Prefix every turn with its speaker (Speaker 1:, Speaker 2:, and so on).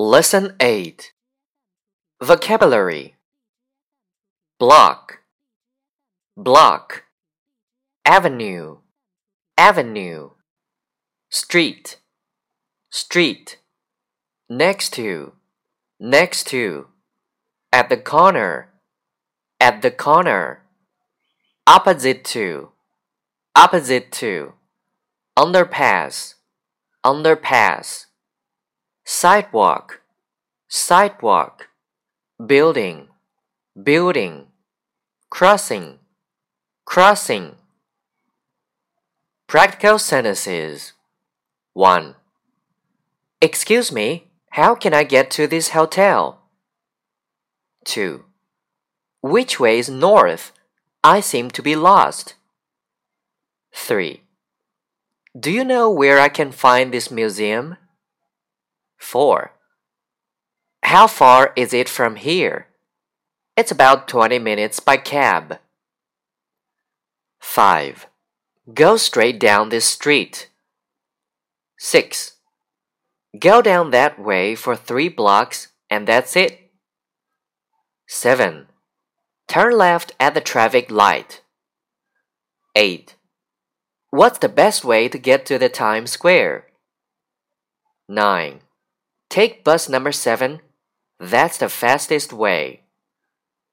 Speaker 1: Lesson 8 Vocabulary. Block. Block. Avenue. Avenue. Street. Street. Next to. Next to. At the corner. At the corner. Opposite to. Opposite to. Underpass. Underpass sidewalk, sidewalk, building, building, crossing, crossing. Practical sentences 1. Excuse me, how can I get to this hotel? 2. Which way is north? I seem to be lost. 3. Do you know where I can find this museum? 4. How far is it from here? It's about 20 minutes by cab. 5. Go straight down this street. 6. Go down that way for three blocks and that's it. 7. Turn left at the traffic light. 8. What's the best way to get to the Times Square? 9. Take bus number 7. That's the fastest way.